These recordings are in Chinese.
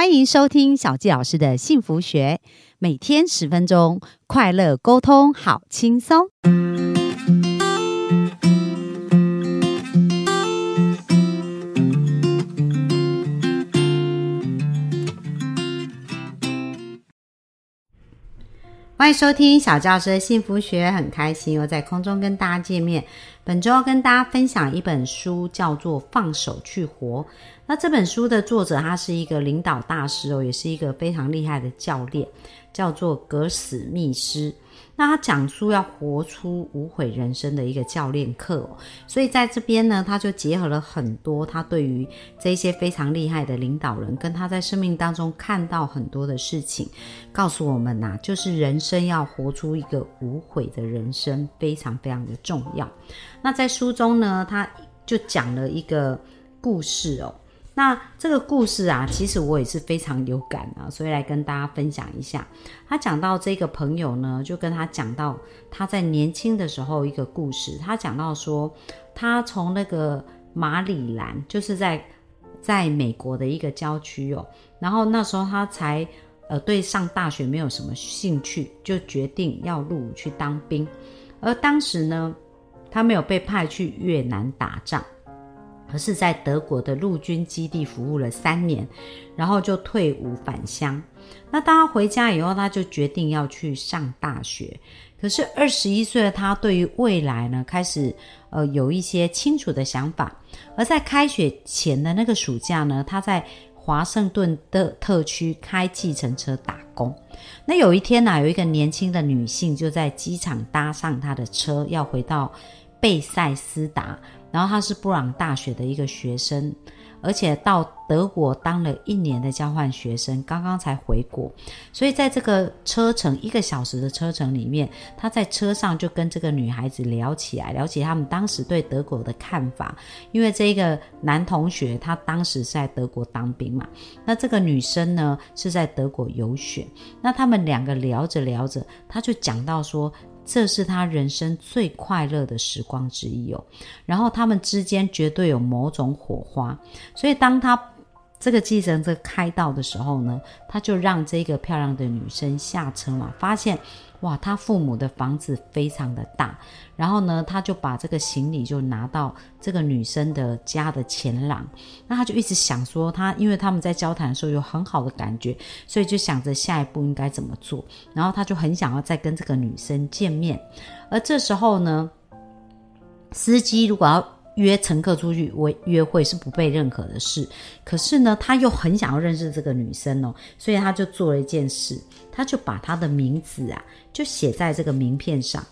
欢迎收听小纪老师的幸福学，每天十分钟，快乐沟通，好轻松。欢迎收听小教师的幸福学，很开心又在空中跟大家见面。本周要跟大家分享一本书，叫做《放手去活》。那这本书的作者他是一个领导大师哦，也是一个非常厉害的教练，叫做格史密斯。那他讲述要活出无悔人生的一个教练课哦，所以在这边呢，他就结合了很多他对于这些非常厉害的领导人，跟他在生命当中看到很多的事情，告诉我们呐，就是人生要活出一个无悔的人生，非常非常的重要。那在书中呢，他就讲了一个故事哦。那这个故事啊，其实我也是非常有感啊，所以来跟大家分享一下。他讲到这个朋友呢，就跟他讲到他在年轻的时候一个故事。他讲到说，他从那个马里兰，就是在在美国的一个郊区哦，然后那时候他才呃对上大学没有什么兴趣，就决定要入伍去当兵。而当时呢，他没有被派去越南打仗。而是在德国的陆军基地服务了三年，然后就退伍返乡。那当他回家以后，他就决定要去上大学。可是二十一岁的他，对于未来呢，开始呃有一些清楚的想法。而在开学前的那个暑假呢，他在华盛顿的特区开计程车打工。那有一天呢，有一个年轻的女性就在机场搭上他的车，要回到贝塞斯达。然后他是布朗大学的一个学生，而且到德国当了一年的交换学生，刚刚才回国，所以在这个车程一个小时的车程里面，他在车上就跟这个女孩子聊起来，聊起他们当时对德国的看法。因为这个男同学他当时在德国当兵嘛，那这个女生呢是在德国游学，那他们两个聊着聊着，他就讲到说。这是他人生最快乐的时光之一哦，然后他们之间绝对有某种火花，所以当他这个计程车开到的时候呢，他就让这个漂亮的女生下车嘛，发现。哇，他父母的房子非常的大，然后呢，他就把这个行李就拿到这个女生的家的前廊，那他就一直想说，他因为他们在交谈的时候有很好的感觉，所以就想着下一步应该怎么做，然后他就很想要再跟这个女生见面，而这时候呢，司机如果要。约乘客出去约约会是不被认可的事，可是呢，他又很想要认识这个女生哦，所以他就做了一件事，他就把他的名字啊，就写在这个名片上，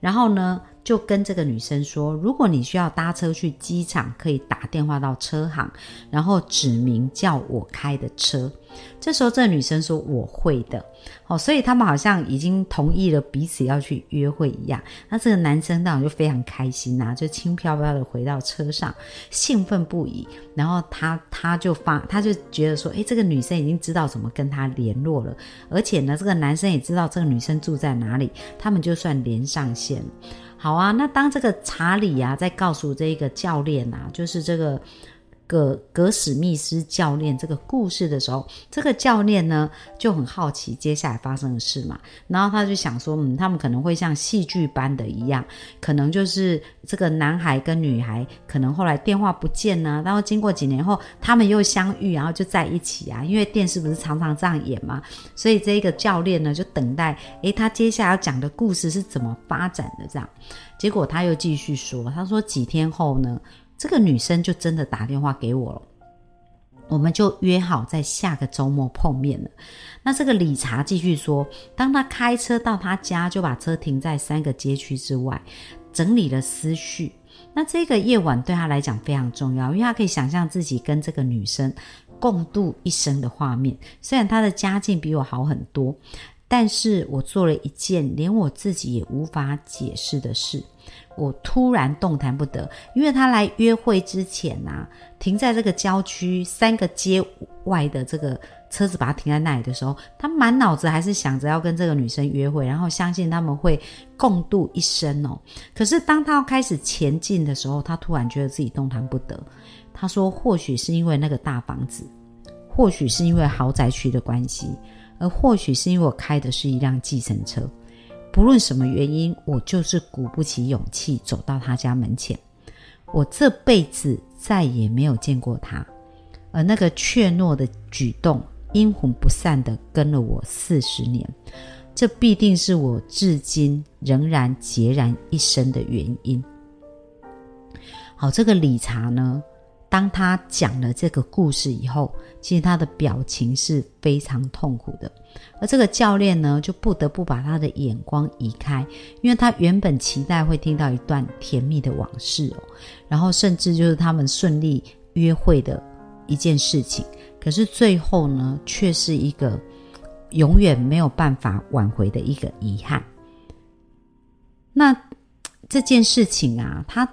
然后呢。就跟这个女生说，如果你需要搭车去机场，可以打电话到车行，然后指明叫我开的车。这时候，这个女生说我会的。哦，所以他们好像已经同意了彼此要去约会一样。那这个男生当然就非常开心呐，就轻飘飘的回到车上，兴奋不已。然后他他就发，他就觉得说，诶，这个女生已经知道怎么跟他联络了，而且呢，这个男生也知道这个女生住在哪里，他们就算连上线。好啊，那当这个查理啊在告诉这个教练啊，就是这个。格格史密斯教练这个故事的时候，这个教练呢就很好奇接下来发生的事嘛，然后他就想说，嗯，他们可能会像戏剧般的一样，可能就是这个男孩跟女孩可能后来电话不见呢，然后经过几年后他们又相遇，然后就在一起啊，因为电视不是常常这样演嘛，所以这个教练呢就等待，诶，他接下来要讲的故事是怎么发展的这样，结果他又继续说，他说几天后呢。这个女生就真的打电话给我了，我们就约好在下个周末碰面了。那这个理查继续说，当他开车到他家，就把车停在三个街区之外，整理了思绪。那这个夜晚对他来讲非常重要，因为他可以想象自己跟这个女生共度一生的画面。虽然他的家境比我好很多，但是我做了一件连我自己也无法解释的事。我突然动弹不得，因为他来约会之前呐，停在这个郊区三个街外的这个车子，把它停在那里的时候，他满脑子还是想着要跟这个女生约会，然后相信他们会共度一生哦。可是当他要开始前进的时候，他突然觉得自己动弹不得。他说，或许是因为那个大房子，或许是因为豪宅区的关系，而或许是因为我开的是一辆计程车。不论什么原因，我就是鼓不起勇气走到他家门前。我这辈子再也没有见过他，而那个怯懦的举动，阴魂不散的跟了我四十年。这必定是我至今仍然孑然一身的原因。好，这个理查呢？当他讲了这个故事以后，其实他的表情是非常痛苦的。而这个教练呢，就不得不把他的眼光移开，因为他原本期待会听到一段甜蜜的往事哦，然后甚至就是他们顺利约会的一件事情。可是最后呢，却是一个永远没有办法挽回的一个遗憾。那这件事情啊，他。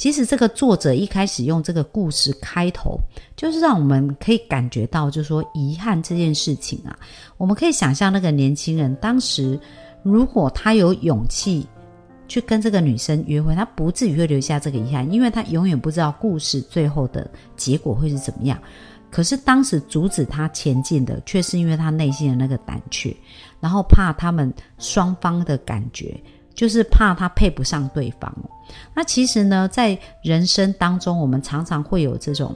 其实这个作者一开始用这个故事开头，就是让我们可以感觉到，就是说遗憾这件事情啊，我们可以想象那个年轻人当时，如果他有勇气去跟这个女生约会，他不至于会留下这个遗憾，因为他永远不知道故事最后的结果会是怎么样。可是当时阻止他前进的，却是因为他内心的那个胆怯，然后怕他们双方的感觉。就是怕他配不上对方。那其实呢，在人生当中，我们常常会有这种，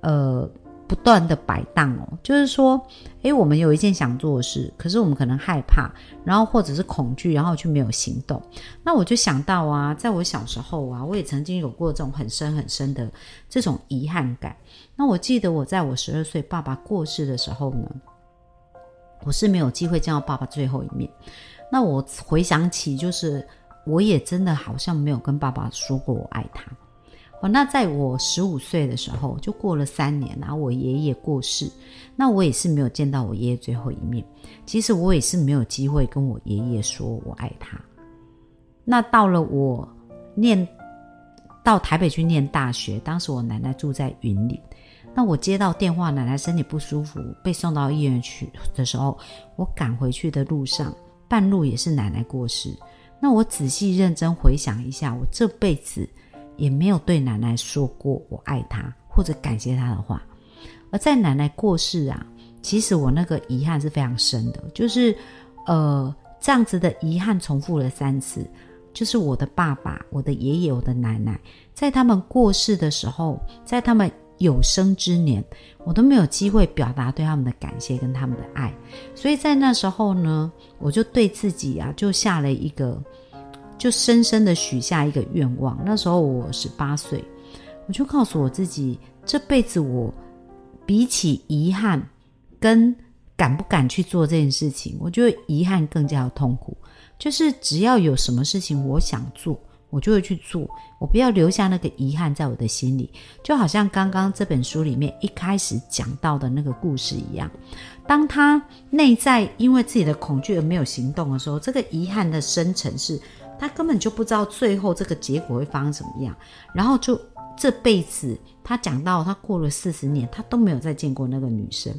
呃，不断的摆荡哦。就是说，诶，我们有一件想做的事，可是我们可能害怕，然后或者是恐惧，然后却没有行动。那我就想到啊，在我小时候啊，我也曾经有过这种很深很深的这种遗憾感。那我记得我在我十二岁爸爸过世的时候呢，我是没有机会见到爸爸最后一面。那我回想起，就是我也真的好像没有跟爸爸说过我爱他。哦，那在我十五岁的时候，就过了三年，然后我爷爷过世，那我也是没有见到我爷爷最后一面。其实我也是没有机会跟我爷爷说我爱他。那到了我念到台北去念大学，当时我奶奶住在云林，那我接到电话，奶奶身体不舒服，被送到医院去的时候，我赶回去的路上。半路也是奶奶过世，那我仔细认真回想一下，我这辈子也没有对奶奶说过我爱她或者感谢她的话。而在奶奶过世啊，其实我那个遗憾是非常深的，就是呃这样子的遗憾重复了三次，就是我的爸爸、我的爷爷、我的奶奶，在他们过世的时候，在他们。有生之年，我都没有机会表达对他们的感谢跟他们的爱，所以在那时候呢，我就对自己啊，就下了一个，就深深的许下一个愿望。那时候我十八岁，我就告诉我自己，这辈子我比起遗憾跟敢不敢去做这件事情，我觉得遗憾更加的痛苦。就是只要有什么事情我想做。我就会去做，我不要留下那个遗憾在我的心里，就好像刚刚这本书里面一开始讲到的那个故事一样。当他内在因为自己的恐惧而没有行动的时候，这个遗憾的深层是，他根本就不知道最后这个结果会发生什么样。然后就这辈子，他讲到他过了四十年，他都没有再见过那个女生，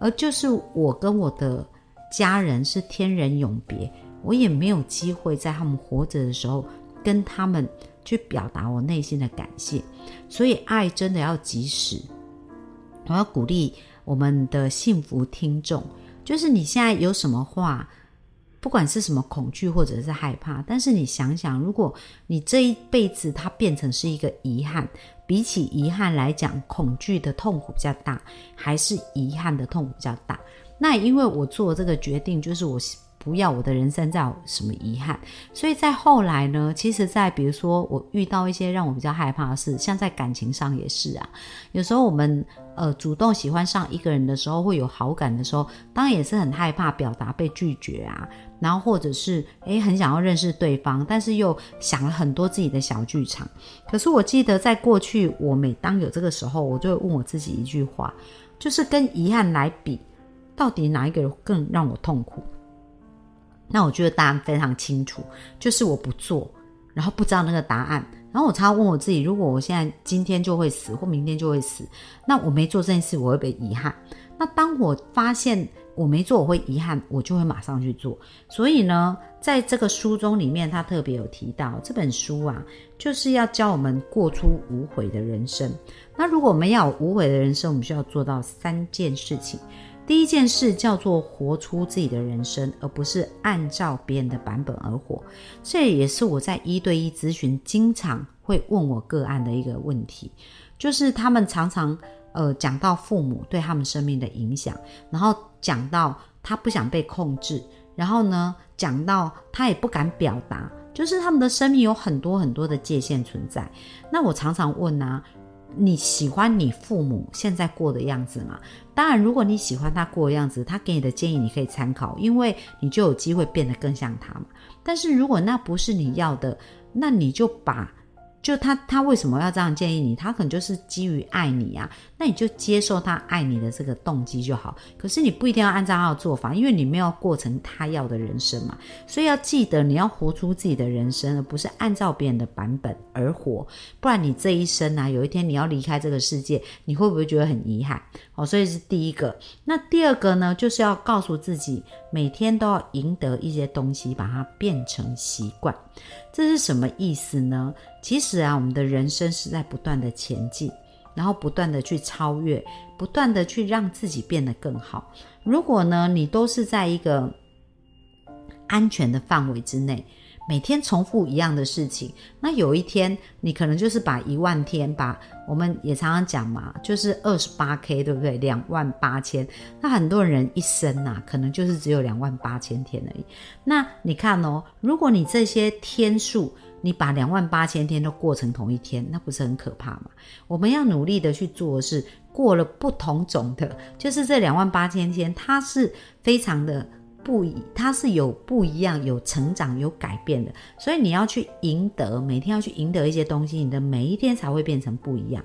而就是我跟我的家人是天人永别，我也没有机会在他们活着的时候。跟他们去表达我内心的感谢，所以爱真的要及时。我要鼓励我们的幸福听众，就是你现在有什么话，不管是什么恐惧或者是害怕，但是你想想，如果你这一辈子它变成是一个遗憾，比起遗憾来讲，恐惧的痛苦比较大，还是遗憾的痛苦比较大？那因为我做这个决定，就是我。不要我的人生再有什么遗憾，所以在后来呢，其实，在比如说我遇到一些让我比较害怕的事，像在感情上也是啊。有时候我们呃主动喜欢上一个人的时候，会有好感的时候，当然也是很害怕表达被拒绝啊。然后或者是诶很想要认识对方，但是又想了很多自己的小剧场。可是我记得在过去，我每当有这个时候，我就会问我自己一句话，就是跟遗憾来比，到底哪一个更让我痛苦？那我觉得答案非常清楚，就是我不做，然后不知道那个答案，然后我常常问我自己：如果我现在今天就会死，或明天就会死，那我没做这件事，我会被遗憾。那当我发现我没做，我会遗憾，我就会马上去做。所以呢，在这个书中里面，他特别有提到，这本书啊，就是要教我们过出无悔的人生。那如果我们要有无悔的人生，我们需要做到三件事情。第一件事叫做活出自己的人生，而不是按照别人的版本而活。这也是我在一对一咨询经常会问我个案的一个问题，就是他们常常呃讲到父母对他们生命的影响，然后讲到他不想被控制，然后呢讲到他也不敢表达，就是他们的生命有很多很多的界限存在。那我常常问啊。你喜欢你父母现在过的样子吗？当然，如果你喜欢他过的样子，他给你的建议你可以参考，因为你就有机会变得更像他嘛。但是如果那不是你要的，那你就把。就他，他为什么要这样建议你？他可能就是基于爱你啊，那你就接受他爱你的这个动机就好。可是你不一定要按照他的做法，因为你没有过成他要的人生嘛。所以要记得，你要活出自己的人生，而不是按照别人的版本而活。不然你这一生啊，有一天你要离开这个世界，你会不会觉得很遗憾？哦，所以是第一个。那第二个呢，就是要告诉自己，每天都要赢得一些东西，把它变成习惯。这是什么意思呢？其实啊，我们的人生是在不断的前进，然后不断的去超越，不断的去让自己变得更好。如果呢，你都是在一个安全的范围之内。每天重复一样的事情，那有一天你可能就是把一万天，把我们也常常讲嘛，就是二十八 K，对不对？两万八千，那很多人一生呐，可能就是只有两万八千天而已。那你看哦，如果你这些天数，你把两万八千天都过成同一天，那不是很可怕吗？我们要努力的去做的是，过了不同种的，就是这两万八千天，它是非常的。不一，它是有不一样，有成长，有改变的，所以你要去赢得，每天要去赢得一些东西，你的每一天才会变成不一样。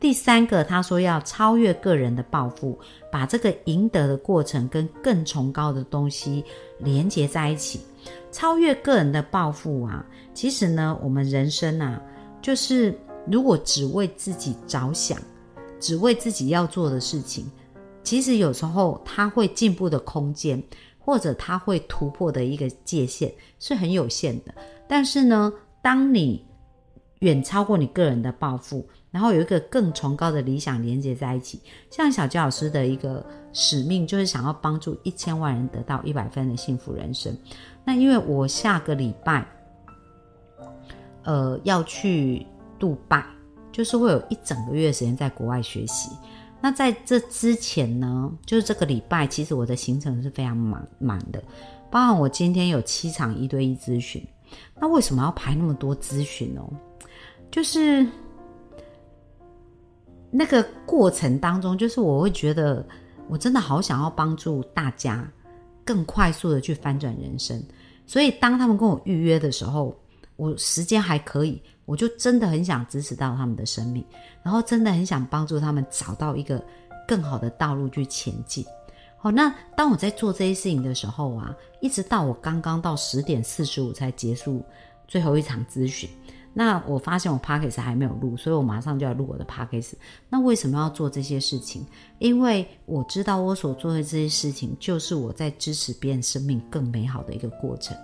第三个，他说要超越个人的抱负，把这个赢得的过程跟更崇高的东西连接在一起。超越个人的抱负啊，其实呢，我们人生啊，就是如果只为自己着想，只为自己要做的事情，其实有时候他会进步的空间。或者他会突破的一个界限是很有限的，但是呢，当你远超过你个人的抱负，然后有一个更崇高的理想连接在一起，像小焦老师的一个使命就是想要帮助一千万人得到一百分的幸福人生。那因为我下个礼拜，呃，要去杜拜，就是会有一整个月时间在国外学习。那在这之前呢，就是这个礼拜，其实我的行程是非常满满的，包含我今天有七场一对一咨询。那为什么要排那么多咨询哦？就是那个过程当中，就是我会觉得我真的好想要帮助大家更快速的去翻转人生，所以当他们跟我预约的时候，我时间还可以。我就真的很想支持到他们的生命，然后真的很想帮助他们找到一个更好的道路去前进。好，那当我在做这些事情的时候啊，一直到我刚刚到十点四十五才结束最后一场咨询。那我发现我 p a c k a g e 还没有录，所以我马上就要录我的 p a c k a g e 那为什么要做这些事情？因为我知道我所做的这些事情，就是我在支持别人生命更美好的一个过程。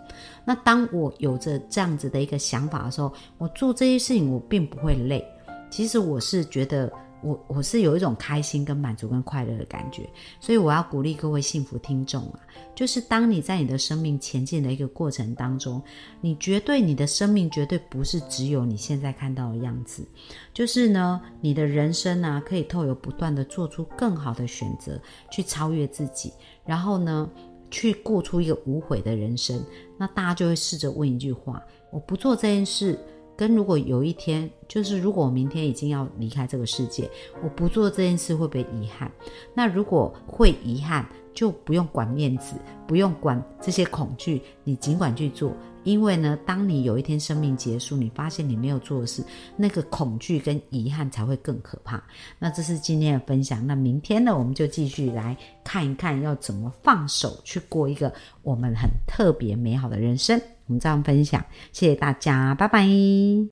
那当我有着这样子的一个想法的时候，我做这些事情我并不会累。其实我是觉得。我我是有一种开心、跟满足、跟快乐的感觉，所以我要鼓励各位幸福听众啊，就是当你在你的生命前进的一个过程当中，你绝对你的生命绝对不是只有你现在看到的样子，就是呢，你的人生呢可以透过不断的做出更好的选择，去超越自己，然后呢，去过出一个无悔的人生。那大家就会试着问一句话：我不做这件事。跟如果有一天，就是如果我明天已经要离开这个世界，我不做这件事会不会遗憾？那如果会遗憾，就不用管面子，不用管这些恐惧，你尽管去做。因为呢，当你有一天生命结束，你发现你没有做的事，那个恐惧跟遗憾才会更可怕。那这是今天的分享。那明天呢，我们就继续来看一看，要怎么放手去过一个我们很特别美好的人生。我们这样分享，谢谢大家，拜拜。